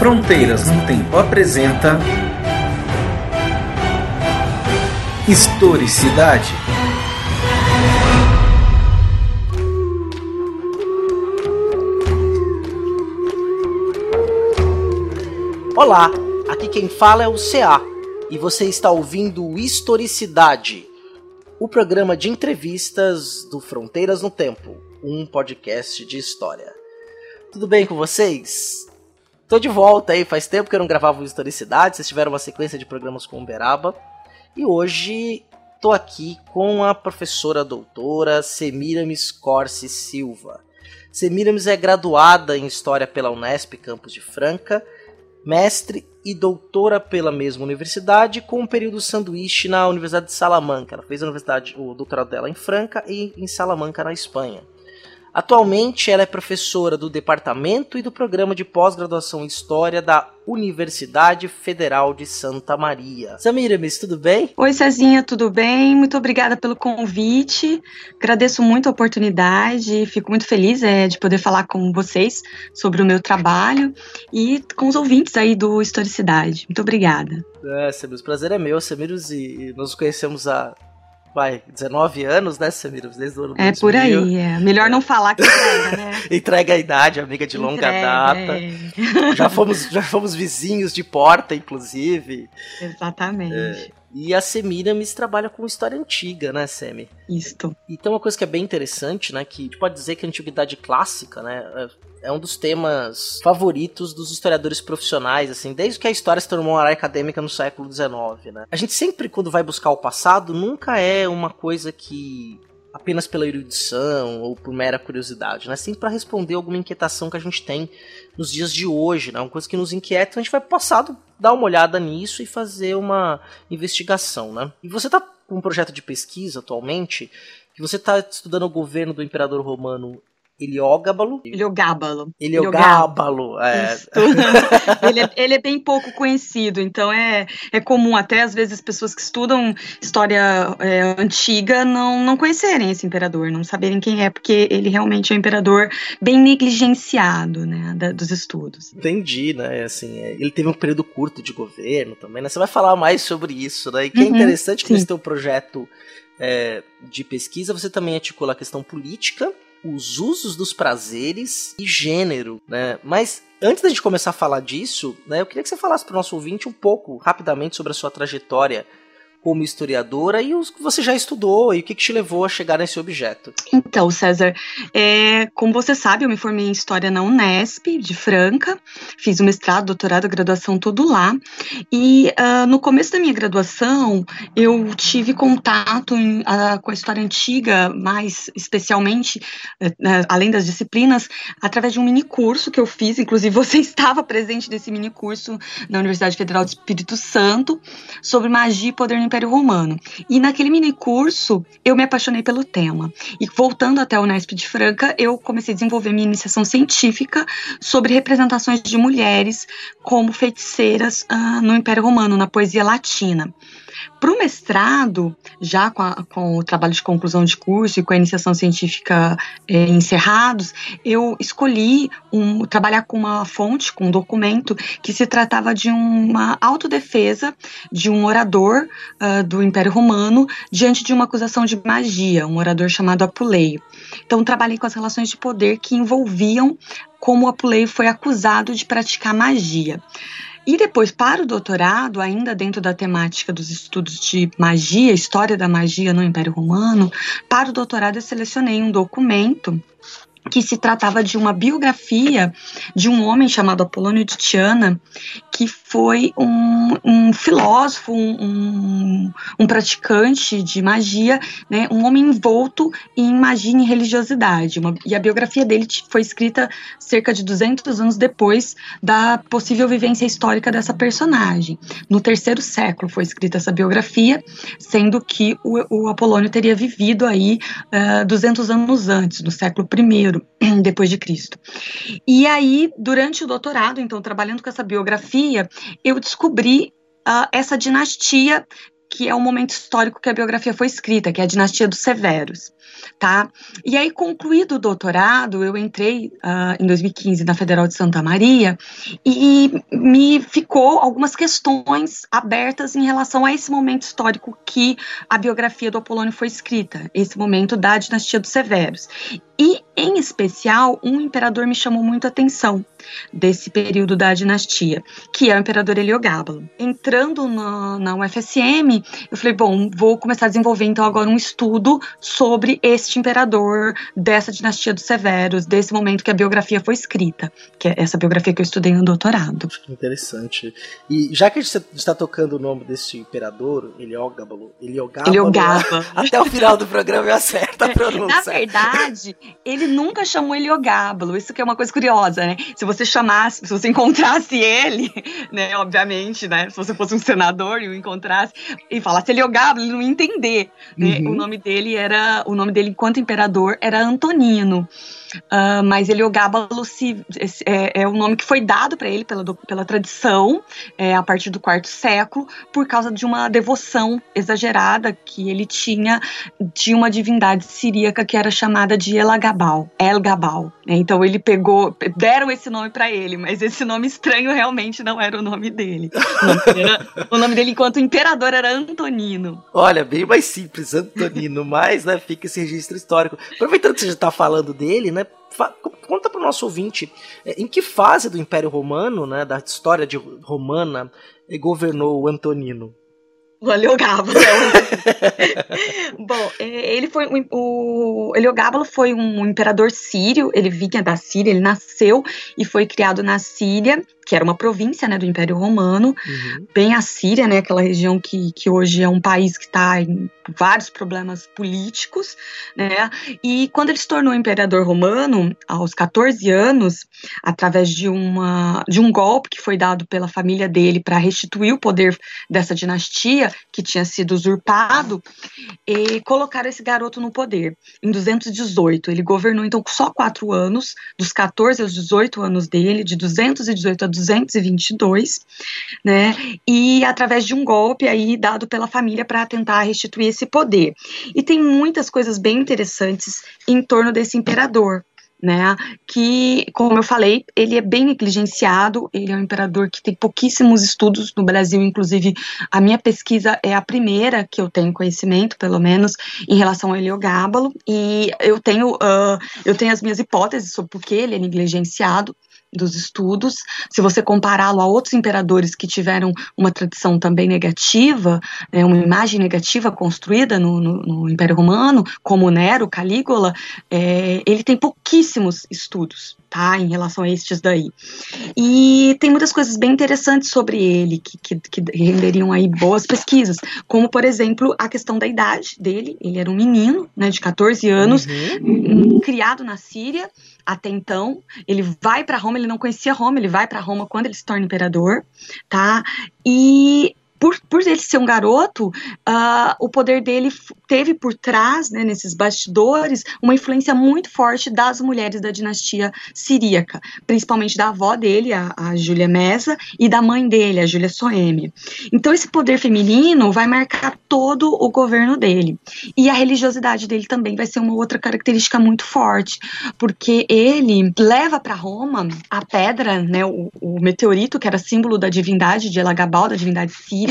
Fronteiras no Tempo apresenta Historicidade. Olá, aqui quem fala é o CA e você está ouvindo Historicidade, o programa de entrevistas do Fronteiras no Tempo, um podcast de história. Tudo bem com vocês? Tô de volta aí, faz tempo que eu não gravava o Historicidade, vocês tiveram uma sequência de programas com o Beraba. E hoje tô aqui com a professora doutora Semiramis Corse Silva. Semiramis é graduada em História pela Unesp Campus de Franca, mestre e doutora pela mesma universidade, com um período sanduíche na Universidade de Salamanca. Ela fez a universidade, o doutorado dela em Franca e em Salamanca, na Espanha. Atualmente, ela é professora do Departamento e do Programa de Pós-Graduação em História da Universidade Federal de Santa Maria. Samiramis, tudo bem? Oi, Cezinha, tudo bem? Muito obrigada pelo convite. Agradeço muito a oportunidade. Fico muito feliz é, de poder falar com vocês sobre o meu trabalho e com os ouvintes aí do Historicidade. Muito obrigada. É, Samiros, o prazer é meu, Samiros, e nos conhecemos há vai, 19 anos, né, Samira? Desde o ano É 2000. por aí, é. Melhor não falar que entrega, né? entrega a idade, amiga de longa entrega, data. É. Já, fomos, já fomos vizinhos de porta, inclusive. Exatamente. É. E a Semiramis trabalha com história antiga, né, Semi? Isto. E tem uma coisa que é bem interessante, né, que a gente pode dizer que a antiguidade clássica, né, é, é um dos temas favoritos dos historiadores profissionais, assim, desde que a história se tornou uma área acadêmica no século XIX, né. A gente sempre, quando vai buscar o passado, nunca é uma coisa que apenas pela erudição ou por mera curiosidade, né? Sempre para responder alguma inquietação que a gente tem nos dias de hoje, né? Uma coisa que nos inquieta, a gente vai passado dar uma olhada nisso e fazer uma investigação, né? E você está com um projeto de pesquisa atualmente que você está estudando o governo do imperador romano Heliogábalo. Heliogábalo. Heliogábalo, é. ele, é. ele é bem pouco conhecido, então é, é comum até às vezes pessoas que estudam história é, antiga não, não conhecerem esse imperador, não saberem quem é, porque ele realmente é um imperador bem negligenciado, né, da, dos estudos. Entendi, né, assim, é, ele teve um período curto de governo também, né, você vai falar mais sobre isso, né, e que é uhum, é interessante que nesse teu projeto é, de pesquisa você também articula a questão política, os usos dos prazeres e gênero, né? Mas antes da gente começar a falar disso, né, eu queria que você falasse para o nosso ouvinte um pouco, rapidamente, sobre a sua trajetória como historiadora e os que você já estudou e o que, que te levou a chegar nesse objeto. Então, César, é, como você sabe, eu me formei em História na Unesp, de Franca, fiz o mestrado, doutorado, graduação, tudo lá, e uh, no começo da minha graduação, eu tive contato em, uh, com a história antiga, mais especialmente, uh, além das disciplinas, através de um mini curso que eu fiz, inclusive você estava presente nesse mini curso na Universidade Federal do Espírito Santo, sobre magia e poder Império Romano. E naquele mini curso, eu me apaixonei pelo tema. E voltando até o Unesp de Franca, eu comecei a desenvolver minha iniciação científica sobre representações de mulheres como feiticeiras uh, no Império Romano, na poesia latina. Para o mestrado, já com, a, com, o trabalho de conclusão de curso e com a iniciação científica é, encerrados, eu escolhi um, trabalhar com uma fonte, com um documento que se tratava de uma autodefesa de um orador uh, do Império Romano diante de uma acusação de magia, um orador chamado Apuleio. Então, trabalhei com as relações de poder que envolviam como Apuleio foi acusado de praticar magia. E depois, para o doutorado, ainda dentro da temática dos estudos de magia, história da magia no Império Romano, para o doutorado eu selecionei um documento que se tratava de uma biografia de um homem chamado Apolônio de Tiana, que foi um, um filósofo, um, um, praticante de magia, né, um homem envolto em magia e religiosidade. Uma, e a biografia dele foi escrita cerca de 200 anos depois da possível vivência histórica dessa personagem. No terceiro século foi escrita essa biografia, sendo que o, o Apolônio teria vivido aí uh, 200 anos antes, no século I depois de Cristo. E aí, durante o doutorado, então, trabalhando com essa biografia, eu descobri uh, essa dinastia que é o momento histórico que a biografia foi escrita, que é a dinastia dos Severos tá? E aí, concluído o doutorado, eu entrei uh, em 2015 na Federal de Santa Maria e me ficou algumas questões abertas em relação a esse momento histórico que a biografia do Apolônio foi escrita, esse momento da dinastia dos Severos. E, em especial, um imperador me chamou muito a atenção desse período da dinastia, que é o imperador Heliogábalo. Entrando na, na UFSM, eu falei, bom, vou começar a desenvolver então agora um estudo sobre este imperador dessa dinastia dos Severos, desse momento que a biografia foi escrita, que é essa biografia que eu estudei no doutorado. Interessante. E já que a gente está tocando o nome desse imperador, Heliogábalo, Heliogábalo, Heliogábalo. até o final do programa eu acerto a pronúncia. Na verdade, ele nunca chamou Heliogábalo, isso que é uma coisa curiosa, né? Se você chamasse, se você encontrasse ele, né, obviamente, né, se você fosse um senador e o encontrasse e falasse Heliogábalo, ele não ia entender, né? Uhum. O nome dele era, o nome dele enquanto imperador era Antonino. Uh, mas Heliogábalo se, é, é o nome que foi dado para ele pela, pela tradição é, a partir do quarto século, por causa de uma devoção exagerada que ele tinha de uma divindade siríaca que era chamada de Elagabal, Elgabal. Né? Então ele pegou, deram esse nome para ele, mas esse nome estranho realmente não era o nome dele. O nome, o nome dele enquanto imperador era Antonino. Olha, bem mais simples, Antonino, mas né, fica esse registro histórico. Aproveitando que você já está falando dele, né? Conta para o nosso ouvinte é, em que fase do Império Romano, né, da história de romana, eh, governou o Antonino. O Heliogábalo. Bom, é, ele foi o, o Heliogábalo foi um imperador sírio. Ele vinha da Síria. Ele nasceu e foi criado na Síria que era uma província né, do Império Romano, uhum. bem a Síria, né, aquela região que, que hoje é um país que está em vários problemas políticos, né, e quando ele se tornou imperador romano, aos 14 anos, através de, uma, de um golpe que foi dado pela família dele para restituir o poder dessa dinastia, que tinha sido usurpado, e colocaram esse garoto no poder, em 218. Ele governou, então, só quatro anos, dos 14 aos 18 anos dele, de 218 a 222, né? E através de um golpe aí dado pela família para tentar restituir esse poder. E tem muitas coisas bem interessantes em torno desse imperador, né? Que, como eu falei, ele é bem negligenciado, ele é um imperador que tem pouquíssimos estudos no Brasil, inclusive a minha pesquisa é a primeira que eu tenho conhecimento, pelo menos, em relação ao Heliogábalo, e eu tenho, uh, eu tenho as minhas hipóteses sobre por que ele é negligenciado, dos estudos. Se você compará-lo a outros imperadores que tiveram uma tradição também negativa, né, uma imagem negativa construída no, no, no Império Romano, como Nero, Calígula, é, ele tem pouquíssimos estudos tá, em relação a estes daí. E tem muitas coisas bem interessantes sobre ele, que, que, que, renderiam aí boas pesquisas, como, por exemplo, a questão da idade dele, ele era um menino, né, de 14 anos, uhum. criado na Síria, até então, ele vai para Roma, ele não conhecia Roma, ele vai para Roma quando ele se torna imperador, tá? E por, por ele ser um garoto, uh, o poder dele teve por trás, né, nesses bastidores, uma influência muito forte das mulheres da dinastia siríaca, principalmente da avó dele, a, a Júlia Mesa, e da mãe dele, a Júlia Soeme. Então, esse poder feminino vai marcar todo o governo dele. E a religiosidade dele também vai ser uma outra característica muito forte, porque ele leva para Roma a pedra, né, o, o, meteorito, que era símbolo da divindade de Elagabal, da divindade síria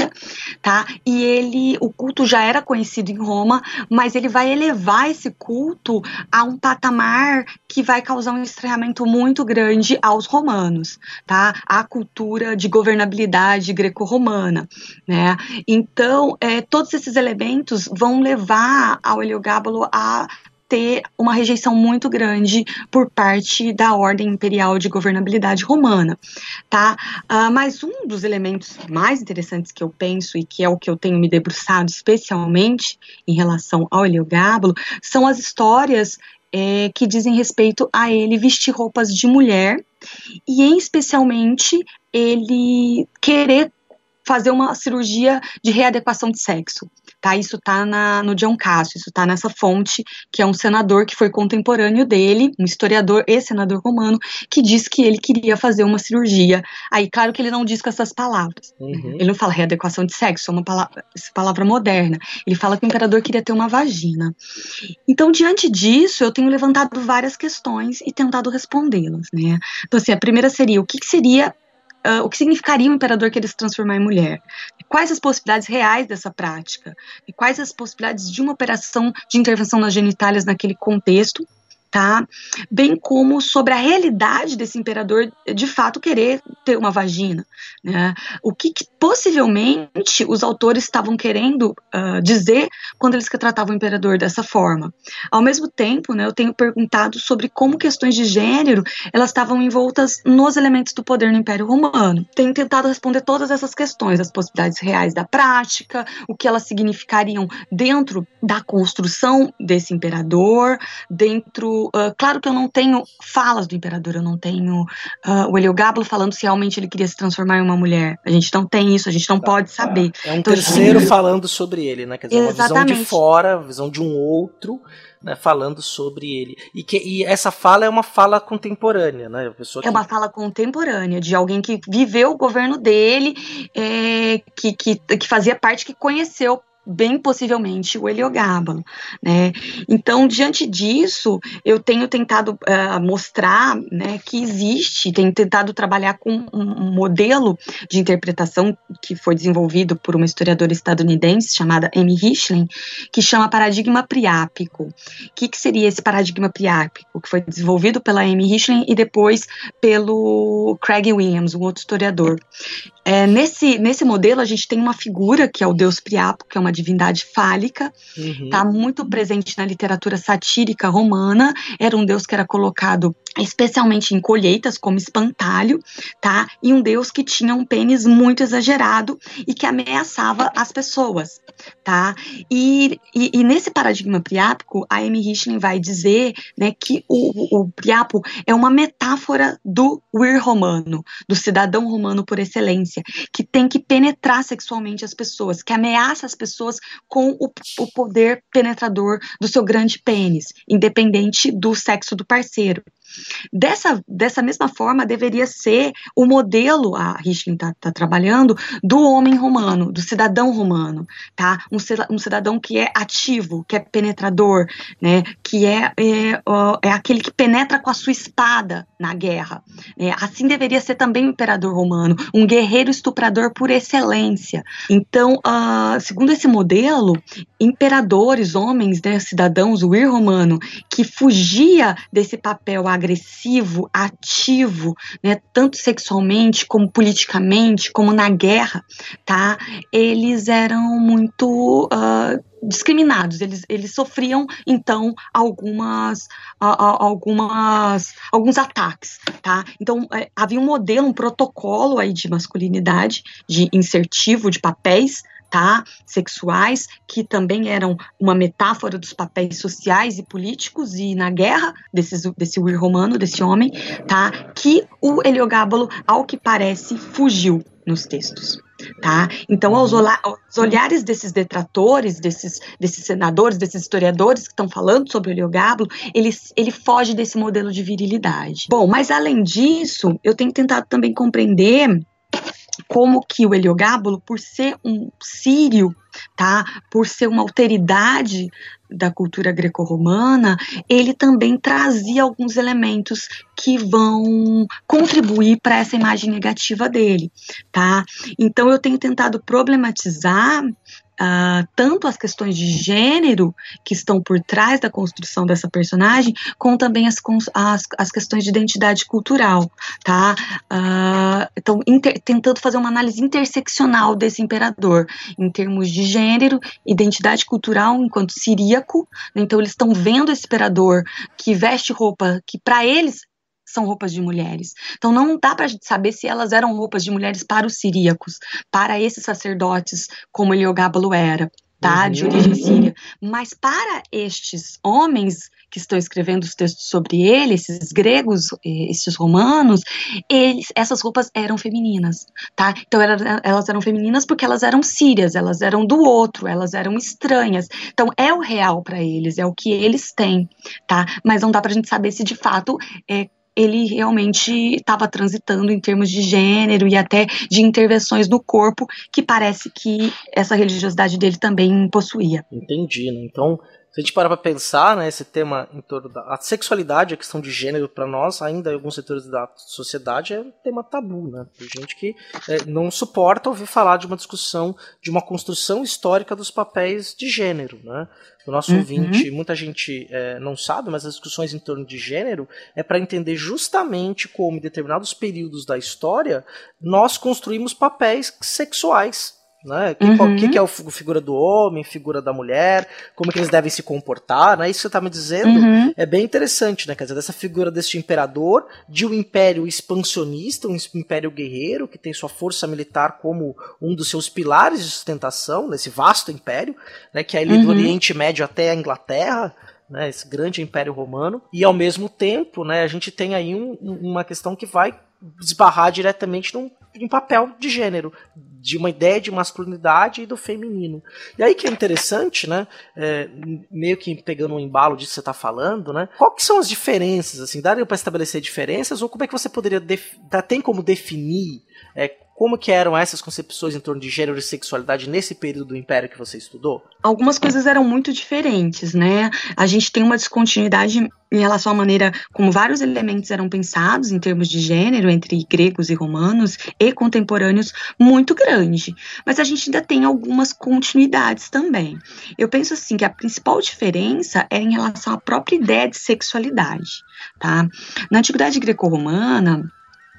tá? E ele, o culto já era conhecido em Roma, mas ele vai elevar esse culto a um patamar que vai causar um estranhamento muito grande aos romanos, tá? A cultura de governabilidade greco-romana, né? Então, é, todos esses elementos vão levar ao Heliogábalo a ter uma rejeição muito grande por parte da ordem imperial de governabilidade romana, tá? Uh, mas um dos elementos mais interessantes que eu penso e que é o que eu tenho me debruçado especialmente em relação ao Heliogábalo são as histórias é, que dizem respeito a ele vestir roupas de mulher e, em especialmente, ele querer fazer uma cirurgia de readequação de sexo. Tá? Isso está no John Cassio, isso está nessa fonte, que é um senador que foi contemporâneo dele, um historiador e senador romano, que diz que ele queria fazer uma cirurgia. Aí, claro que ele não diz com essas palavras. Uhum. Ele não fala readequação de sexo, é uma palavra, palavra moderna. Ele fala que o imperador queria ter uma vagina. Então, diante disso, eu tenho levantado várias questões e tentado respondê-las. Né? Então, assim, a primeira seria: o que, que seria Uh, o que significaria o imperador querer se transformar em mulher? Quais as possibilidades reais dessa prática? E quais as possibilidades de uma operação de intervenção nas genitálias naquele contexto? Tá? Bem como sobre a realidade desse imperador de fato querer ter uma vagina, né? O que, que possivelmente os autores estavam querendo uh, dizer quando eles tratavam o imperador dessa forma. Ao mesmo tempo, né, eu tenho perguntado sobre como questões de gênero elas estavam envoltas nos elementos do poder no Império Romano. Tenho tentado responder todas essas questões, as possibilidades reais da prática, o que elas significariam dentro da construção desse imperador, dentro uh, claro que eu não tenho falas do imperador, eu não tenho uh, o Heliogábalo falando se realmente ele queria se transformar em uma mulher. A gente não tem isso, a gente não pode saber. É um então, terceiro falando sobre ele, né? Quer dizer, Exatamente. uma visão de fora, uma visão de um outro. Né, falando sobre ele. E, que, e essa fala é uma fala contemporânea, né? Pessoa. É uma fala contemporânea, de alguém que viveu o governo dele, é, que, que, que fazia parte, que conheceu bem possivelmente o heliogábalo, né? Então, diante disso, eu tenho tentado uh, mostrar, né, que existe, tenho tentado trabalhar com um, modelo de interpretação que foi desenvolvido por uma historiadora estadunidense chamada Amy Richlin, que chama paradigma priápico. O que, que seria esse paradigma priápico? Que foi desenvolvido pela Amy Richlin e depois pelo Craig Williams, um outro historiador. É, nesse, nesse modelo, a gente tem uma figura que é o deus Priapo, que é uma divindade fálica, está uhum. muito presente na literatura satírica romana, era um deus que era colocado especialmente em colheitas, como espantalho, tá? E um deus que tinha um pênis muito exagerado e que ameaçava as pessoas, tá? E, e, e nesse paradigma priápico, a Amy Richlin vai dizer, né, que o, o priapo é uma metáfora do wir romano, do cidadão romano por excelência, que tem que penetrar sexualmente as pessoas, que ameaça as pessoas com o, o poder penetrador do seu grande pênis, independente do sexo do parceiro. Dessa, dessa mesma forma, deveria ser o modelo, a Richlin está tá trabalhando, do homem romano, do cidadão romano, tá? Um, um, cidadão que é ativo, que é penetrador, né? Que é, é, é aquele que penetra com a sua espada na guerra. Né? Assim deveria ser também o imperador romano, um guerreiro estuprador por excelência. Então, uh, segundo esse modelo, imperadores, homens, né, cidadãos, o ir romano, que fugia desse papel agressivo, ativo, né, tanto sexualmente como politicamente, como na guerra, tá? Eles eram muito uh, discriminados, eles, eles sofriam então algumas, algumas alguns ataques, tá? Então é, havia um modelo, um protocolo aí de masculinidade, de insertivo de papéis, tá? Sexuais, que também eram uma metáfora dos papéis sociais e políticos e na guerra desses, desse Will romano, desse homem, tá? Que o Heliogábalo, ao que parece, fugiu nos textos. Tá? Então, aos, aos, olhares desses detratores, desses, desses senadores, desses historiadores que estão falando sobre o Heliogábalo, ele, ele foge desse modelo de virilidade. Bom, mas além disso, eu tenho tentado também compreender como que o Heliogábulo, por ser um sírio, tá, por ser uma alteridade da cultura greco-romana, ele também trazia alguns elementos que vão contribuir para essa imagem negativa dele, tá? Então eu tenho tentado problematizar uh, tanto as questões de gênero que estão por trás da construção dessa personagem, como também as, as, as questões de identidade cultural, tá? Uh, então, inter, tentando fazer uma análise interseccional desse imperador, em termos de gênero, identidade cultural enquanto siríaco, né? então eles estão vendo esse imperador que veste roupa que para eles são roupas de mulheres. Então não dá para saber se elas eram roupas de mulheres para os siríacos, para esses sacerdotes, como Heliogábalo era, tá? Uhum. De origem síria. Mas para estes homens que estão escrevendo os textos sobre ele, esses gregos, esses romanos, eles, essas roupas eram femininas, tá? Então elas eram femininas porque elas eram sírias, elas eram do outro, elas eram estranhas. Então é o real para eles, é o que eles têm, tá? Mas não dá para a gente saber se de fato é, ele realmente estava transitando em termos de gênero e até de intervenções no corpo, que parece que essa religiosidade dele também possuía. Entendi, né? Então, se a gente parar para pensar, né, esse tema em torno da a sexualidade, a questão de gênero para nós, ainda em alguns setores da sociedade é um tema tabu, né? Tem gente que é, não suporta ouvir falar de uma discussão, de uma construção histórica dos papéis de gênero, né? O nosso uhum. ouvinte, muita gente é, não sabe, mas as discussões em torno de gênero é para entender justamente como em determinados períodos da história nós construímos papéis sexuais né? O uhum. que, que, é a figura do homem, figura da mulher, como que eles devem se comportar, né? Isso que você está me dizendo uhum. é bem interessante, né? Quer dizer, dessa figura deste imperador, de um império expansionista, um império guerreiro, que tem sua força militar como um dos seus pilares de sustentação, nesse vasto império, né? Que é ali uhum. do Oriente Médio até a Inglaterra, né, esse grande império romano, e ao mesmo tempo, né, a gente tem aí um, uma questão que vai esbarrar diretamente num, num papel de gênero, de uma ideia de masculinidade e do feminino. E aí que é interessante, né? É, meio que pegando um embalo disso que você está falando, né? Qual que são as diferenças? Assim, daria para estabelecer diferenças ou como é que você poderia tem como definir é, como que eram essas concepções em torno de gênero e sexualidade nesse período do Império que você estudou? Algumas coisas eram muito diferentes, né? A gente tem uma descontinuidade em relação à maneira como vários elementos eram pensados em termos de gênero entre gregos e romanos e contemporâneos muito grande. Mas a gente ainda tem algumas continuidades também. Eu penso assim que a principal diferença é em relação à própria ideia de sexualidade, tá? Na antiguidade greco-romana,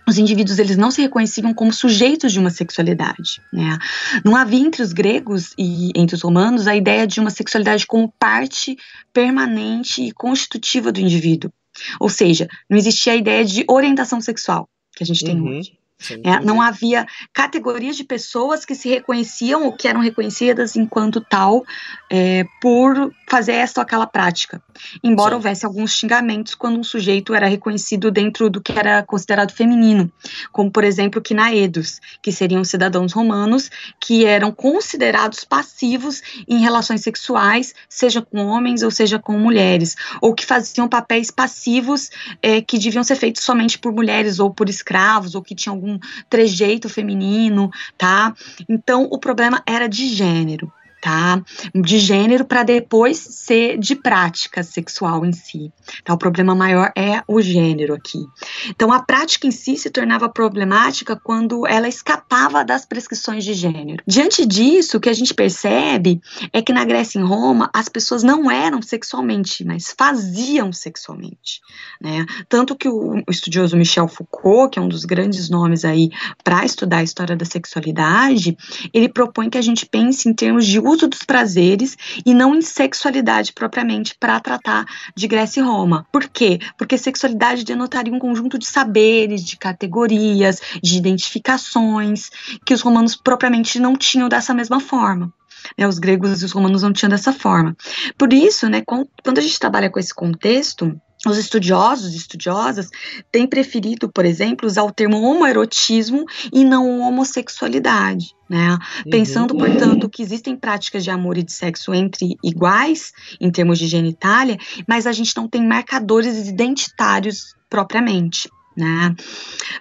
os indivíduos eles não se reconheciam como sujeitos de uma sexualidade. Né? Não havia entre os gregos e entre os romanos a ideia de uma sexualidade como parte permanente e constitutiva do indivíduo. Ou seja, não existia a ideia de orientação sexual que a gente tem uhum. hoje. É, não havia categorias de pessoas que se reconheciam ou que eram reconhecidas enquanto tal é, por fazer esta ou aquela prática. Embora Sim. houvesse alguns xingamentos quando um sujeito era reconhecido dentro do que era considerado feminino, como por exemplo quinaedos, que seriam cidadãos romanos que eram considerados passivos em relações sexuais, seja com homens ou seja com mulheres, ou que faziam papéis passivos é, que deviam ser feitos somente por mulheres ou por escravos, ou que tinham algum um trejeito feminino, tá? Então o problema era de gênero tá? De gênero para depois ser de prática sexual em si. Tá? O problema maior é o gênero aqui. Então a prática em si se tornava problemática quando ela escapava das prescrições de gênero. Diante disso, o que a gente percebe é que na Grécia e em Roma as pessoas não eram sexualmente, mas faziam sexualmente, né? Tanto que o estudioso Michel Foucault, que é um dos grandes nomes aí para estudar a história da sexualidade, ele propõe que a gente pense em termos de uso dos prazeres e não em sexualidade propriamente para tratar de Grécia e Roma. Por quê? Porque sexualidade denotaria um conjunto de saberes, de categorias, de identificações que os romanos propriamente não tinham dessa mesma forma. Né, os gregos e os romanos não tinham dessa forma. Por isso, né, quando a gente trabalha com esse contexto, os estudiosos e estudiosas têm preferido, por exemplo, usar o termo homoerotismo e não homossexualidade. Né? Uhum. Pensando, portanto, que existem práticas de amor e de sexo entre iguais, em termos de genitália, mas a gente não tem marcadores identitários propriamente. Né?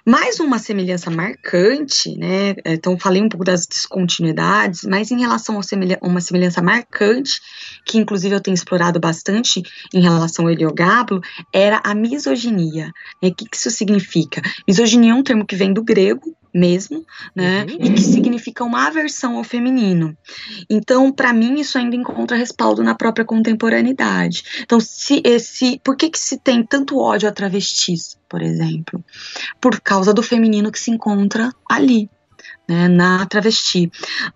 Mais uma semelhança marcante, né? Então, falei um pouco das descontinuidades, mas em relação a uma semelhança marcante, que inclusive eu tenho explorado bastante em relação ao Heliogablo, era a misoginia. Né? O que isso significa? Misoginia é um termo que vem do grego, mesmo, né? Uhum. E que significa uma aversão ao feminino. Então, para mim, isso ainda encontra respaldo na própria contemporaneidade. Então, se esse, por que que se tem tanto ódio a travestis, por exemplo? Por causa do feminino que se encontra ali. Né, na travesti.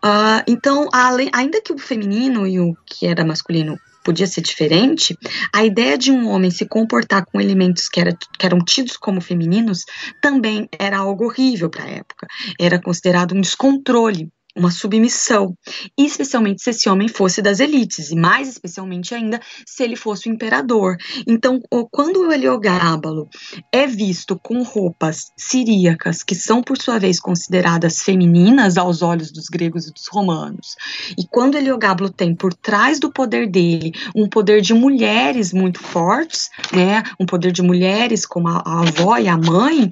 Uh, então, além, ainda que o feminino e o que era masculino podia ser diferente, a ideia de um homem se comportar com elementos que, era, que eram tidos como femininos também era algo horrível para a época. Era considerado um descontrole uma submissão, especialmente se esse homem fosse das elites, e mais especialmente ainda se ele fosse o imperador. Então, quando o Heliogábalo é visto com roupas siríacas, que são por sua vez consideradas femininas aos olhos dos gregos e dos romanos, e quando o Heliogábalo tem por trás do poder dele um poder de mulheres muito fortes, né, um poder de mulheres como a, a avó e a mãe,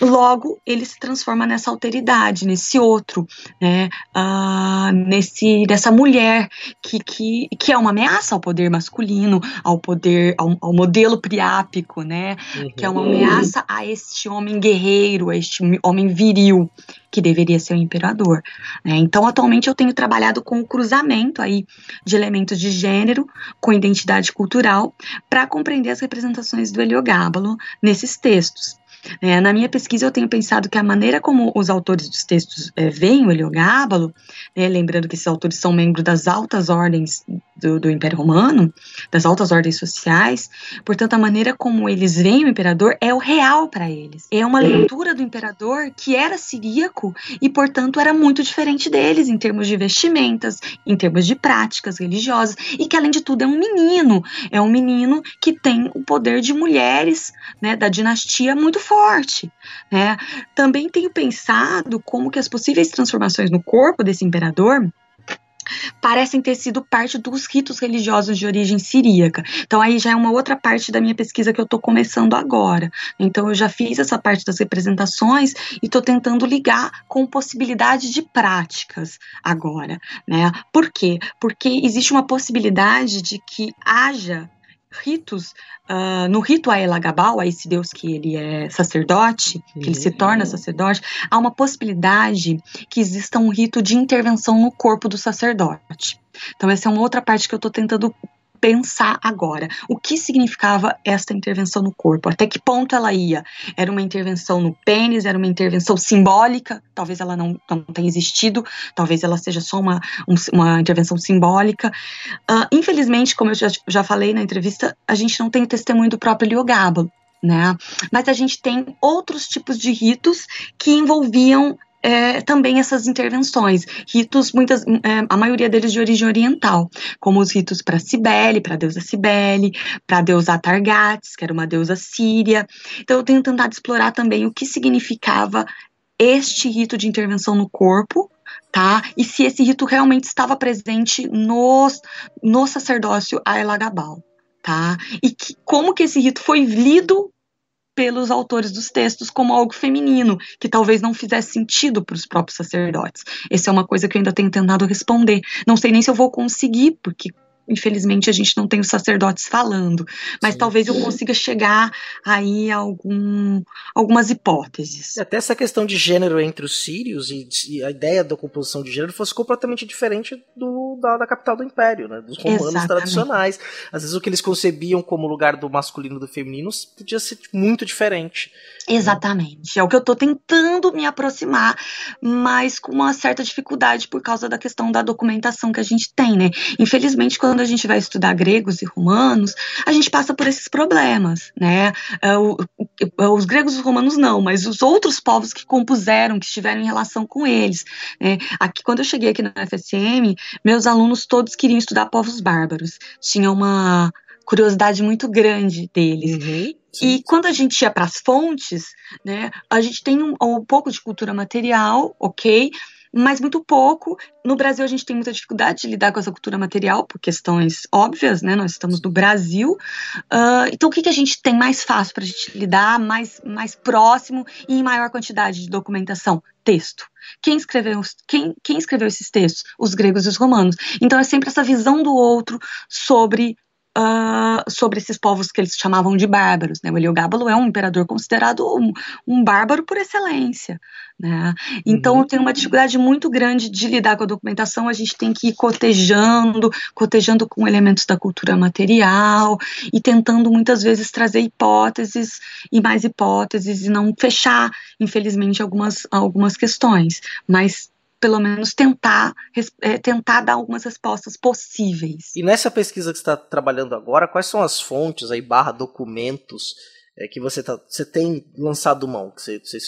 Logo, ele se transforma nessa alteridade, nesse outro, né? Uh, nesse, nessa mulher que, que, que é uma ameaça ao poder masculino, ao poder, ao, ao modelo priápico, né? Uhum. Que é uma ameaça a este homem guerreiro, a este homem viril que deveria ser o imperador. Né? Então, atualmente eu tenho trabalhado com o cruzamento aí de elementos de gênero com identidade cultural para compreender as representações do Heliogábalo nesses textos. É, na minha pesquisa, eu tenho pensado que a maneira como os autores dos textos é, veem o Heliogábalo, né, lembrando que esses autores são membros das altas ordens do, do, Império Romano, das altas ordens sociais, portanto, a maneira como eles veem o imperador é o real para eles. É uma leitura do imperador que era siríaco e, portanto, era muito diferente deles em termos de vestimentas, em termos de práticas religiosas, e que, além de tudo, é um menino. É um menino que tem o poder de mulheres né, da dinastia muito forte. Né? Também tenho pensado como que as possíveis transformações no corpo desse imperador parecem ter sido parte dos ritos religiosos de origem siríaca. Então aí já é uma outra parte da minha pesquisa que eu estou começando agora. Então eu já fiz essa parte das representações e estou tentando ligar com possibilidade de práticas agora, né? Por quê? Porque existe uma possibilidade de que haja ritos, uh, no rito Aelagabal, a esse deus que ele é sacerdote, que ele se torna sacerdote, há uma possibilidade que exista um rito de intervenção no corpo do sacerdote. Então, essa é uma outra parte que eu estou tentando pensar agora o que significava esta intervenção no corpo, até que ponto ela ia. Era uma intervenção no pênis, era uma intervenção simbólica, talvez ela não, não tenha existido, talvez ela seja só uma, um, uma intervenção simbólica. Uh, infelizmente, como eu já, já falei na entrevista, a gente não tem o testemunho do próprio Liogábalo. Né? Mas a gente tem outros tipos de ritos que envolviam é, também essas intervenções, ritos, muitas, é, a maioria deles de origem oriental, como os ritos para Cibele, para a deusa Cibele, para a deusa Atargates, que era uma deusa síria. Então eu tenho tentado explorar também o que significava este rito de intervenção no corpo, tá? E se esse rito realmente estava presente no, no sacerdócio Aelagabal, tá? E que, como que esse rito foi lido pelos autores dos textos como algo feminino, que talvez não fizesse sentido para os próprios sacerdotes. Essa é uma coisa que eu ainda tenho tentado responder. Não sei nem se eu vou conseguir, porque infelizmente a gente não tem os sacerdotes falando, mas Sim. talvez eu consiga chegar aí a algum, algumas hipóteses. Até essa questão de gênero entre os sírios e, e a ideia da composição de gênero fosse completamente diferente do, da, da capital do império, né, dos romanos Exatamente. tradicionais. Às vezes o que eles concebiam como lugar do masculino e do feminino podia ser muito diferente. Exatamente. É o que eu estou tentando me aproximar, mas com uma certa dificuldade por causa da questão da documentação que a gente tem, né? Infelizmente, quando a gente vai estudar gregos e romanos, a gente passa por esses problemas, né? É, os gregos e os romanos não, mas os outros povos que compuseram, que estiveram em relação com eles. Né? Aqui, quando eu cheguei aqui na FSM, meus alunos todos queriam estudar povos bárbaros. Tinha uma curiosidade muito grande deles. Uhum. E quando a gente ia para as fontes, né, a gente tem um, um pouco de cultura material, ok? Mas muito pouco. No Brasil, a gente tem muita dificuldade de lidar com essa cultura material, por questões óbvias, né? Nós estamos no Brasil. Uh, então, o que, que a gente tem mais fácil para a gente lidar, mais, mais próximo e em maior quantidade de documentação? Texto. Quem escreveu, quem, quem escreveu esses textos? Os gregos e os romanos. Então, é sempre essa visão do outro sobre uh, sobre esses povos que eles chamavam de bárbaros. Né? O Heliogábalo é um imperador considerado um, um bárbaro por excelência. Né? Então, uhum. tem uma dificuldade muito grande de lidar com a documentação, a gente tem que ir cotejando, cotejando com elementos da cultura material e tentando muitas vezes trazer hipóteses e mais hipóteses e não fechar, infelizmente, algumas, algumas questões. Mas pelo menos tentar, é, tentar dar algumas respostas possíveis. E nessa pesquisa que você está trabalhando agora, quais são as fontes aí, barra documentos é, que você, tá, você tem lançado mão, que você, você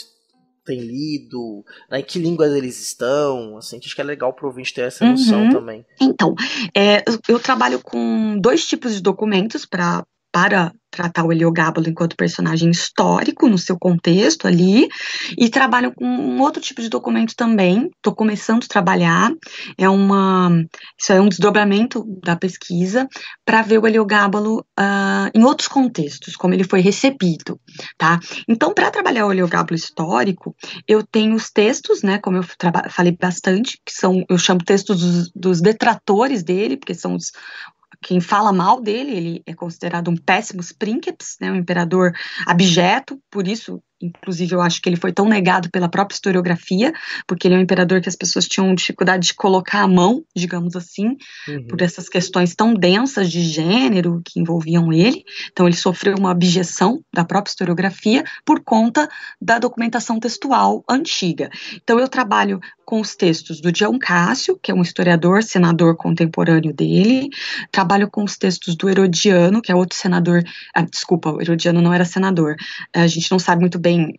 tem lido, né, em que línguas eles estão, assim, acho que é legal para o ouvinte ter essa noção uhum. também. Então, é, eu trabalho com dois tipos de documentos para para tratar o Heliogábalo enquanto personagem histórico no seu contexto ali e trabalho com um outro tipo de documento também. Estou começando a trabalhar. É uma isso é um desdobramento da pesquisa para ver o Heliogábalo uh, em outros contextos, como ele foi recebido, tá? Então, para trabalhar o Heliogábalo histórico, eu tenho os textos, né? Como eu falei bastante, que são eu chamo textos dos, dos detratores dele, porque são os, quem fala mal dele, ele é considerado um péssimo princeps, né, um imperador abjeto, por isso Inclusive, eu acho que ele foi tão negado pela própria historiografia, porque ele é um imperador que as pessoas tinham dificuldade de colocar a mão, digamos assim, uhum. por essas questões tão densas de gênero que envolviam ele. Então, ele sofreu uma abjeção da própria historiografia por conta da documentação textual antiga. Então, eu trabalho com os textos do Dion Cássio, que é um historiador, senador contemporâneo dele, trabalho com os textos do Herodiano, que é outro senador. Ah, desculpa, o Herodiano não era senador, a gente não sabe muito bem bem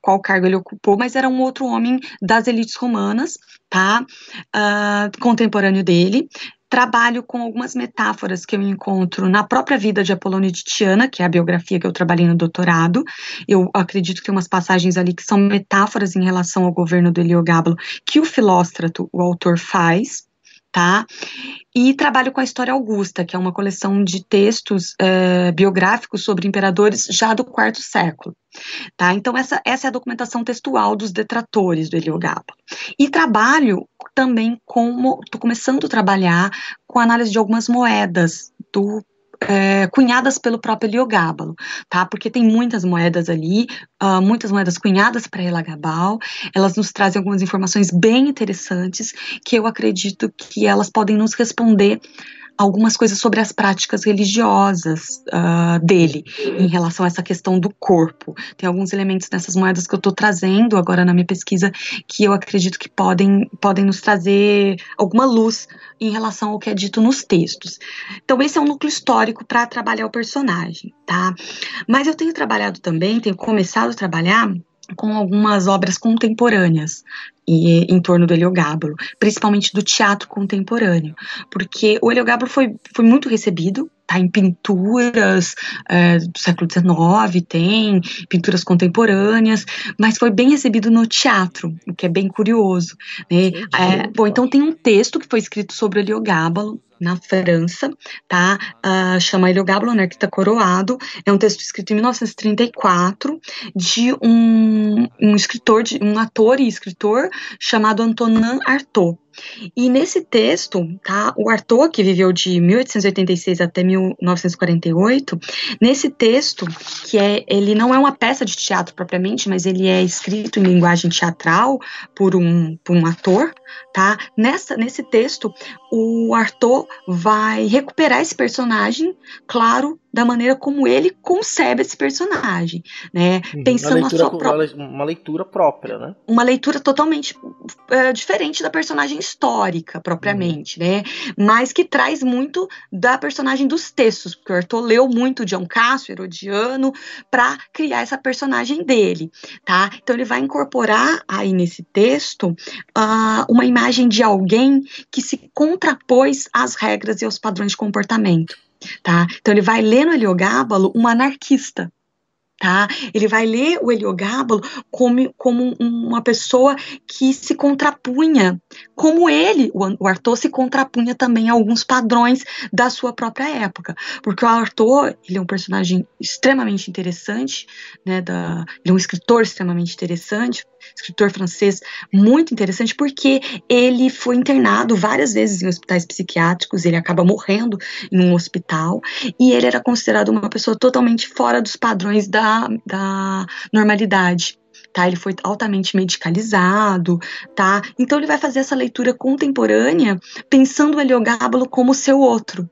qual cargo ele ocupou, mas era um outro homem das elites romanas, tá? Uh, contemporâneo dele. Trabalho com algumas metáforas que eu encontro na própria vida de Apolônio de Tiana, que é a biografia que eu trabalhei no doutorado. Eu acredito que tem umas passagens ali que são metáforas em relação ao governo do Heliogábalo que o Filóstrato, o autor, faz tá? E trabalho com a História Augusta, que é uma coleção de textos é, biográficos sobre imperadores já do quarto século, tá? Então essa, essa é a documentação textual dos detratores do Heliogábalo. E trabalho também com, estou começando a trabalhar com análise de algumas moedas do é, cunhadas pelo próprio Heliogábalo, tá? Porque tem muitas moedas ali, uh, muitas moedas cunhadas para Heliogábalo, elas nos trazem algumas informações bem interessantes que eu acredito que elas podem nos responder algumas coisas sobre as práticas religiosas uh, dele em relação a essa questão do corpo. Tem alguns elementos nessas moedas que eu estou trazendo agora na minha pesquisa que eu acredito que podem, podem nos trazer alguma luz em relação ao que é dito nos textos. Então, esse é um núcleo histórico para trabalhar o personagem, tá? Mas eu tenho trabalhado também, tenho começado a trabalhar com algumas obras contemporâneas e, em torno do Heliogábalo, principalmente do teatro contemporâneo, porque o Heliogábalo foi, foi muito recebido, tá em pinturas é, do século XIX, tem pinturas contemporâneas, mas foi bem recebido no teatro, o que é bem curioso. Né? É, bom, então tem um texto que foi escrito sobre Heliogábalo, na França, tá? Uh, chama Heliogábalo, Anarquista Coroado. É um texto escrito em 1934 de um, um escritor, de, um ator e escritor chamado Antonin Artaud. E nesse texto, tá, o Arthur, que viveu de 1886 até 1948, nesse texto, que é, ele não é uma peça de teatro propriamente, mas ele é escrito em linguagem teatral por um, por um ator, tá? Nessa, nesse texto, o Arthur vai recuperar esse personagem, claro, da maneira como ele concebe esse personagem, né? Uhum. Pensando uma leitura, na sua uma leitura própria, né? Uma leitura totalmente é, diferente da personagem histórica propriamente, uhum. né? Mas que traz muito da personagem dos textos, porque o Arthur leu muito John Cássio, Herodiano, para criar essa personagem dele, tá? Então ele vai incorporar aí nesse texto uh, uma imagem de alguém que se contrapôs às regras e aos padrões de comportamento tá? Então ele vai ler no Heliogábalo um anarquista, tá? Ele vai ler o Heliogábalo como, como uma pessoa que se contrapunha, como ele, o Arthur, se contrapunha também a alguns padrões da sua própria época, porque o Arthur, ele é um personagem extremamente interessante, né, da, ele é um escritor extremamente interessante, escritor francês muito interessante porque ele foi internado várias vezes em hospitais psiquiátricos, ele acaba morrendo em um hospital e ele era considerado uma pessoa totalmente fora dos padrões da, da normalidade. Tá, ele foi altamente medicalizado, tá? Então ele vai fazer essa leitura contemporânea pensando o Heliogábalo como seu outro,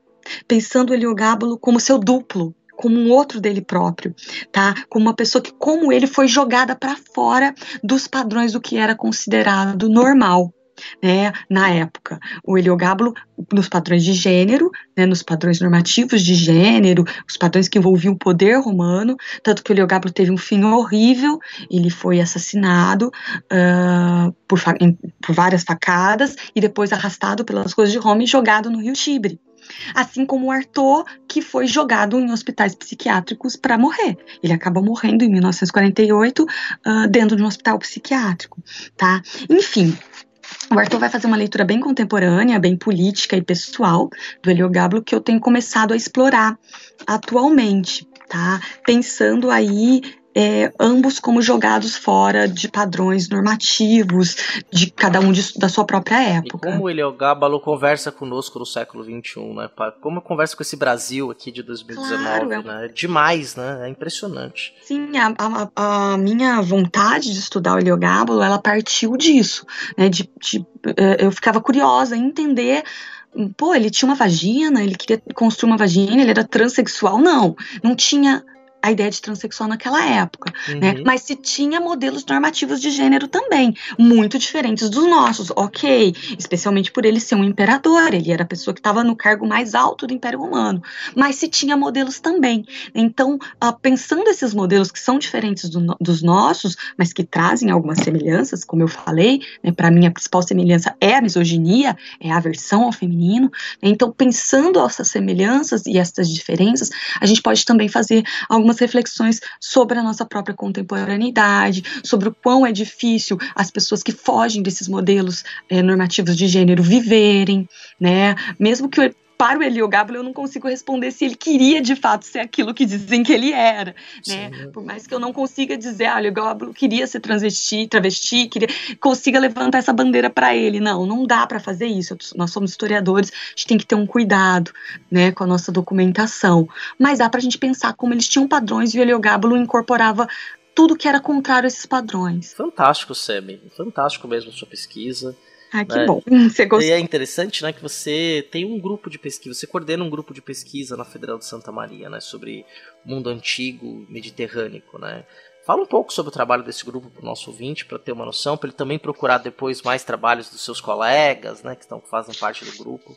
pensando o Heliogábalo como seu duplo, como um outro dele próprio, tá? Como uma pessoa que, como ele, foi jogada para fora dos padrões do que era considerado normal. Né, na época, o Heliogábulo nos padrões de gênero, né, nos padrões normativos de gênero, os padrões que envolviam o poder romano, tanto que o Heliogábulo teve um fim horrível, ele foi assassinado uh, por, por várias facadas e depois arrastado pelas ruas de Roma e jogado no rio Tibre assim como o Arthur, que foi jogado em hospitais psiquiátricos para morrer. Ele acaba morrendo em 1948 uh, dentro de um hospital psiquiátrico, tá? Enfim, o Arthur vai fazer uma leitura bem contemporânea, bem política e pessoal do Heliogablo que eu tenho começado a explorar atualmente, tá? Pensando aí é, ambos como jogados fora de padrões normativos de cada um de, da sua própria época. E como ele, o Gábalo, conversa conosco no século XXI, né? Como conversa com esse Brasil aqui de 2019, claro, é... né? É demais, né? É impressionante. Sim, a, a, a minha vontade de estudar o Heliogábalo, ela partiu disso, né? De, de, é, eu ficava curiosa em entender pô, ele tinha uma vagina, ele queria construir uma vagina, ele era transexual. Não, não tinha a ideia de transexual naquela época, né? uhum. né? Mas se tinha modelos normativos de gênero também, muito diferentes dos nossos, ok, especialmente por ele ser um imperador, ele era a pessoa que estava no cargo mais alto do Império Romano, mas se tinha modelos também. Então, uh, pensando esses modelos que são diferentes do, dos nossos, mas que trazem algumas semelhanças, como eu falei, né, para mim a principal semelhança é a misoginia, é a aversão ao feminino. Né? Então, pensando essas semelhanças e essas diferenças, a gente pode também fazer algumas algumas reflexões sobre a nossa própria contemporaneidade, sobre o quão é difícil as pessoas que fogem desses modelos é, normativos de gênero viverem, né? Mesmo que para o Heliogábalo eu não consigo responder se ele queria de fato ser aquilo que dizem que ele era, né? Por mais que eu não consiga dizer, ah, o Heliogábalo queria ser transvesti, travesti, queria, consiga levantar essa bandeira para ele. Não, não dá para fazer isso. Nós somos historiadores, a gente tem que ter um cuidado, né, com a nossa documentação. Mas dá para a gente pensar como eles tinham padrões e o Heliogábalo incorporava tudo que era contrário a esses padrões. Fantástico, Semi. Fantástico mesmo a sua pesquisa. Ah, que né? bom. Você gostou. E é interessante, né, que você tem um grupo de pesquisa, você coordena um grupo de pesquisa na Federal de Santa Maria, né, sobre mundo antigo, mediterrâneo, né? Fala um pouco sobre o trabalho desse grupo para o nosso ouvinte, para ter uma noção, para ele também procurar depois mais trabalhos dos seus colegas, né, que estão fazem parte do grupo.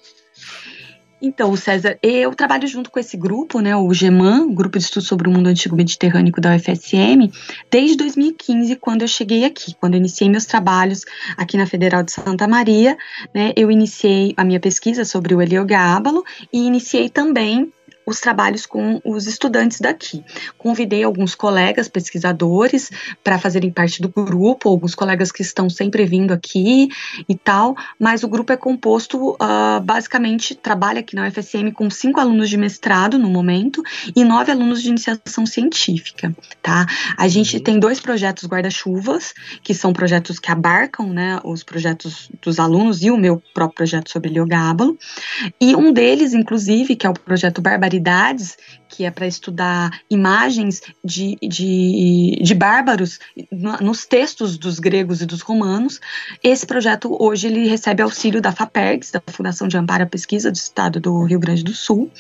Então, César, eu trabalho junto com esse grupo, né, o GEMAN, Grupo de Estudos sobre o Mundo Antigo Mediterrâneo da UFSM, desde 2015, quando eu cheguei aqui, quando eu iniciei meus trabalhos aqui na Federal de Santa Maria, né, eu iniciei a minha pesquisa sobre o Heliogábalo e iniciei também os trabalhos com os estudantes daqui. Convidei alguns colegas pesquisadores para fazerem parte do grupo, alguns colegas que estão sempre vindo aqui e tal, mas o grupo é composto, uh, basicamente, trabalha aqui na UFSM com cinco alunos de mestrado no momento e nove alunos de iniciação científica, tá? A gente uhum. tem dois projetos guarda-chuvas, que são projetos que abarcam, né, os projetos dos alunos e o meu próprio projeto sobre Heliogábalo, e um deles, inclusive, que é o projeto Barbaridade Humanidades, que é para estudar imagens de, de, de bárbaros nos textos dos gregos e dos romanos. Esse projeto hoje ele recebe auxílio da FAPERGS, da Fundação de Amparo à Pesquisa do Estado do Rio Grande do Sul,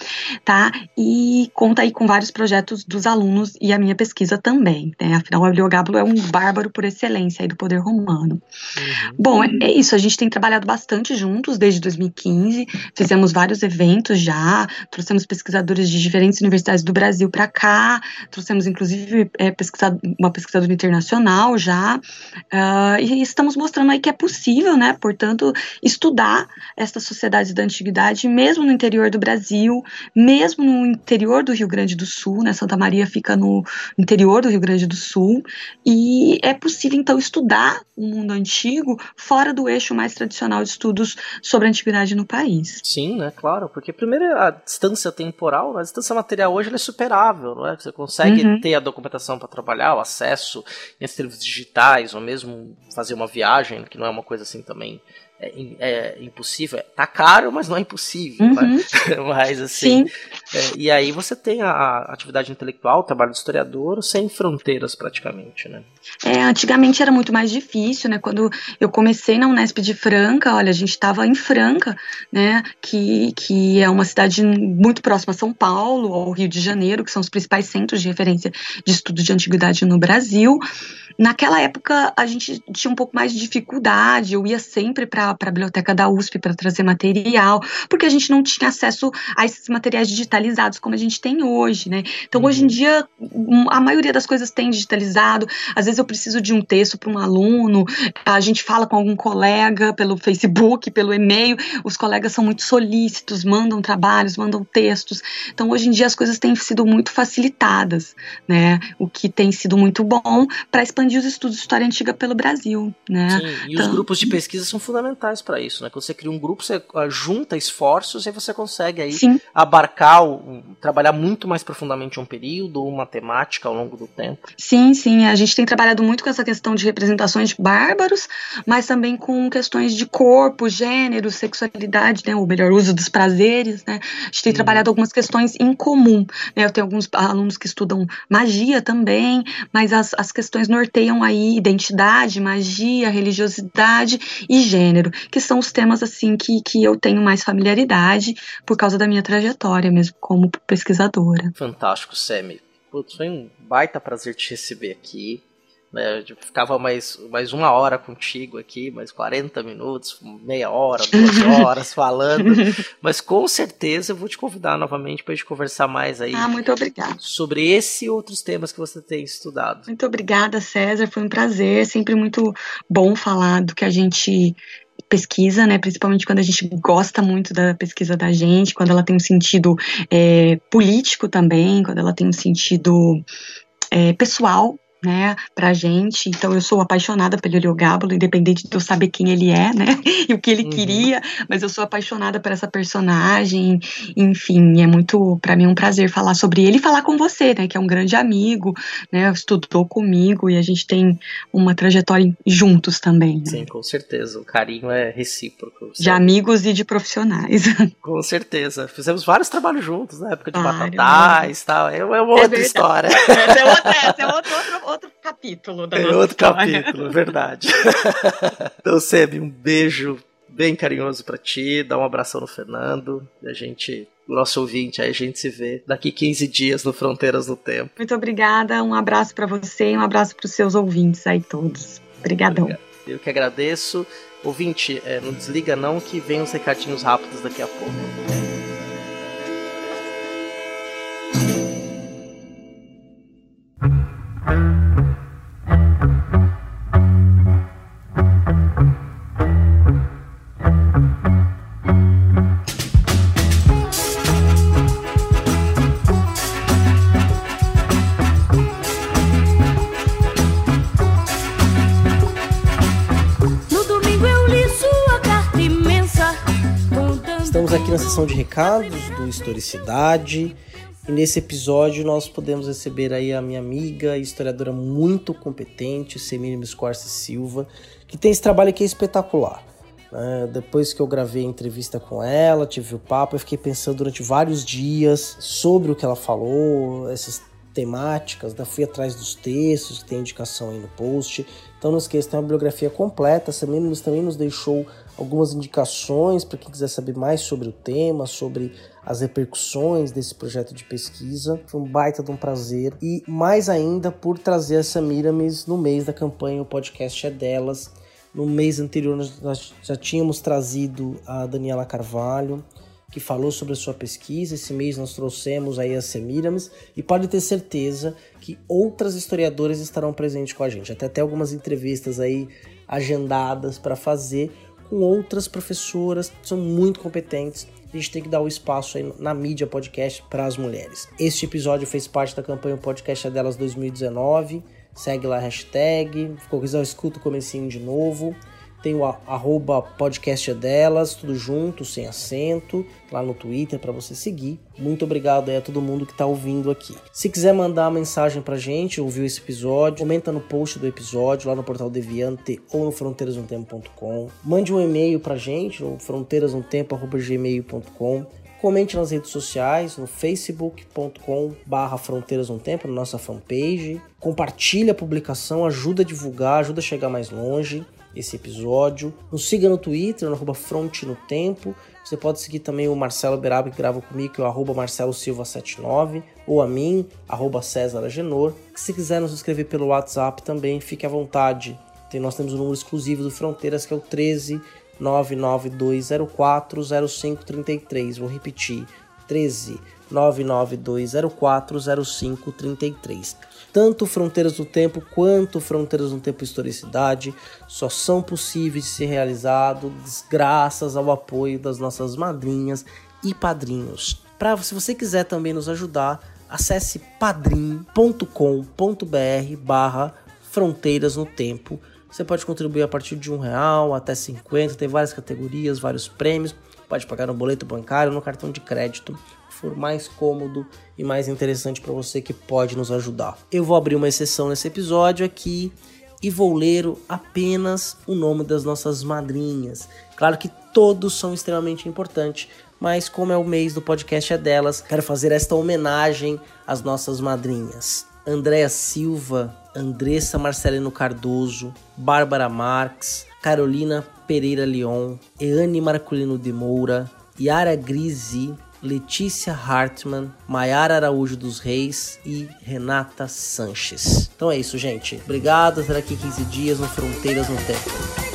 tá? E conta aí com vários projetos dos alunos e a minha pesquisa também, né? Afinal, o Heliogábulo é um bárbaro por excelência aí do poder romano. Uhum. Bom, é, é isso, a gente tem trabalhado bastante juntos desde 2015, fizemos vários eventos já, trouxemos pesquisadores pesquisadores de diferentes universidades do Brasil para cá, trouxemos inclusive é, pesquisado, uma pesquisadora internacional já, uh, e estamos mostrando aí que é possível, né, portanto, estudar estas sociedades da antiguidade, mesmo no interior do Brasil, mesmo no interior do Rio Grande do Sul, né, Santa Maria fica no interior do Rio Grande do Sul, e é possível então estudar o mundo antigo fora do eixo mais tradicional de estudos sobre a antiguidade no país. Sim, né, claro, porque primeiro a distância temporal, a distância material hoje é superável, não é? Você consegue Uhum. ter a documentação para trabalhar, o acesso em arquivos digitais, ou mesmo fazer uma viagem, que não é uma coisa assim também é, é impossível. Tá caro, mas não é impossível, né? Uhum. Mas assim, Sim, é, e aí você tem a, a atividade intelectual, o trabalho do historiador, sem fronteiras praticamente, né? É, antigamente era muito mais difícil, né? Quando eu comecei na Unesp de Franca, olha, a gente estava em Franca, né? Que, que é uma cidade muito próxima a São Paulo, ao Rio de Janeiro, que são os principais centros de referência de estudo de antiguidade no Brasil. Naquela época a gente tinha um pouco mais de dificuldade, eu ia sempre para a biblioteca da USP para trazer material, porque a gente não tinha acesso a esses materiais digitalizados como a gente tem hoje, né? Então hoje em Uhum. dia um, a maioria das coisas tem digitalizado, às vezes eu preciso de um texto para um aluno, a gente fala com algum colega pelo Facebook, pelo e-mail, os colegas são muito solícitos, mandam trabalhos, mandam textos. Então hoje em dia as coisas têm sido muito facilitadas, né? O que tem sido muito bom para expandir os estudos de história antiga pelo Brasil, né? Sim, e os Então- grupos de pesquisa são fundamentais para isso, né? Quando você cria um grupo, você ah, junta esforços e você consegue aí Sim, abarcar, trabalhar muito mais profundamente um período ou uma temática ao longo do tempo. Sim, sim, a gente tem trabalhado muito com essa questão de representações de bárbaros, mas também com questões de corpo, gênero, sexualidade, né, o melhor uso dos prazeres, né? A gente tem Uhum. trabalhado algumas questões em comum, né? Eu tenho alguns alunos que estudam magia também, mas as, as questões norteiam aí identidade, magia, religiosidade e gênero, que são os temas assim que, que eu tenho mais familiaridade por causa da minha trajetória mesmo como pesquisadora. Fantástico, Semi. Putz, foi um baita prazer te receber aqui. Né? Eu ficava mais, mais uma hora contigo aqui, mais 40 minutos, meia hora, duas horas falando. Mas com certeza eu vou te convidar novamente para a gente conversar mais aí Ah, muito obrigada. sobre esse e outros temas que você tem estudado. Muito obrigada, César. Foi um prazer. Sempre muito bom falar do que a gente pesquisa, né? Principalmente quando a gente gosta muito da pesquisa da gente, quando ela tem um sentido é, político também, quando ela tem um sentido é, pessoal. Né, pra gente, então eu sou apaixonada pelo Heliogábalo, independente de eu saber quem ele é, né, e o que ele Uhum. queria, mas eu sou apaixonada por essa personagem, enfim, é muito, pra mim, um prazer falar sobre ele e falar com você, né, que é um grande amigo, né, estudou comigo e a gente tem uma trajetória juntos também, né? Sim, com certeza. O carinho é recíproco. de amigos e de profissionais. Com certeza. Fizemos vários trabalhos juntos, na época de Vários. batatais e tal. É uma outra verdade. história. esse é esse é outro, outro, outro capítulo da É nossa outro história. capítulo, verdade. então, Seb, um beijo bem carinhoso pra ti. Dá um abração no Fernando. E a gente, o nosso ouvinte, aí a gente se vê daqui 15 dias no Fronteiras no Tempo. Muito obrigada, um abraço pra você e um abraço pros seus ouvintes aí todos. Obrigadão. Eu que agradeço. Ouvinte, é, não desliga não que vem uns recadinhos rápidos daqui a pouco. Estamos aqui na sessão de recados do Historicidade. E nesse episódio nós podemos receber aí a minha amiga historiadora muito competente, Semine Scorce Silva, que tem esse trabalho aqui espetacular. né? depois que eu gravei a entrevista com ela, tive o papo, eu fiquei pensando durante vários dias sobre o que ela falou, essas temáticas, né? fui atrás dos textos, que tem indicação aí no post. Então não esqueça, tem uma bibliografia completa. A Semine também nos deixou algumas indicações para quem quiser saber mais sobre o tema, sobre as repercussões desse projeto de pesquisa. Foi um baita de um prazer. E mais ainda por trazer essa Miramis no mês da campanha O Podcast é Delas. No mês anterior nós já tínhamos trazido a Daniela Carvalho, que falou sobre a sua pesquisa. Esse mês nós trouxemos aí a Semiramis e pode ter certeza que outras historiadoras estarão presentes com a gente. Até até algumas entrevistas aí agendadas para fazer com outras professoras que são muito competentes. A gente tem que dar o espaço aí na mídia podcast para as mulheres. Este episódio fez parte da campanha Podcast é Delas 2019. Segue lá a hashtag. Ficou quiser, escuta o comecinho de novo. Tem o arroba podcast é delas, tudo junto, sem acento, lá no Twitter para você seguir. Muito obrigado aí a todo mundo que tá ouvindo aqui. Se quiser mandar uma mensagem pra gente, ouviu esse episódio, comenta no post do episódio lá no portal Deviante ou no fronteirasnotempo.com. Mande um e-mail pra gente no fronteirasnotempo@gmail.com. Comente nas redes sociais, no facebook.com barra Fronteiras no Tempo, na nossa fanpage. Compartilhe a publicação, ajuda a divulgar, ajuda a chegar mais longe esse episódio. Nos siga no Twitter, no arroba Fronte no Tempo. Você pode seguir também o Marcelo Beraba, que grava comigo, que é o arroba Marcelo Silva79, ou a mim, arroba César Agenor. Se quiser nos escrever pelo WhatsApp também, fique à vontade. Tem, nós temos um número exclusivo do Fronteiras, que é o 13 992040533. Vou repetir: 13 992040533. Tanto Fronteiras do Tempo quanto Fronteiras no Tempo Historicidade só são possíveis de ser realizados graças ao apoio das nossas madrinhas e padrinhos. Para se você quiser também nos ajudar, acesse padrim.com.br barra Fronteiras no Tempo. Você pode contribuir a partir de um real até 50, tem várias categorias, vários prêmios. Pode pagar no boleto bancário no cartão de crédito, que for mais cômodo e mais interessante para você que pode nos ajudar. Eu vou abrir uma exceção nesse episódio aqui e vou ler apenas o nome das nossas madrinhas. Claro que todos são extremamente importantes, mas como é o mês do podcast é delas, quero fazer esta homenagem às nossas madrinhas. Andréa Silva, Andressa Marcelino Cardoso, Bárbara Marques, Carolina Pereira Leon, Eane Marculino de Moura, Yara Grisi, Letícia Hartmann, Maiara Araújo dos Reis e Renata Sanches. Então é isso, gente. Obrigado, até daqui 15 dias no Fronteiras no Tempo.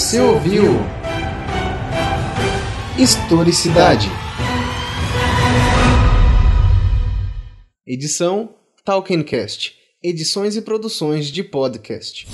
Você ouviu Historicidade. Edição Talkencast. Edições e produções de podcast.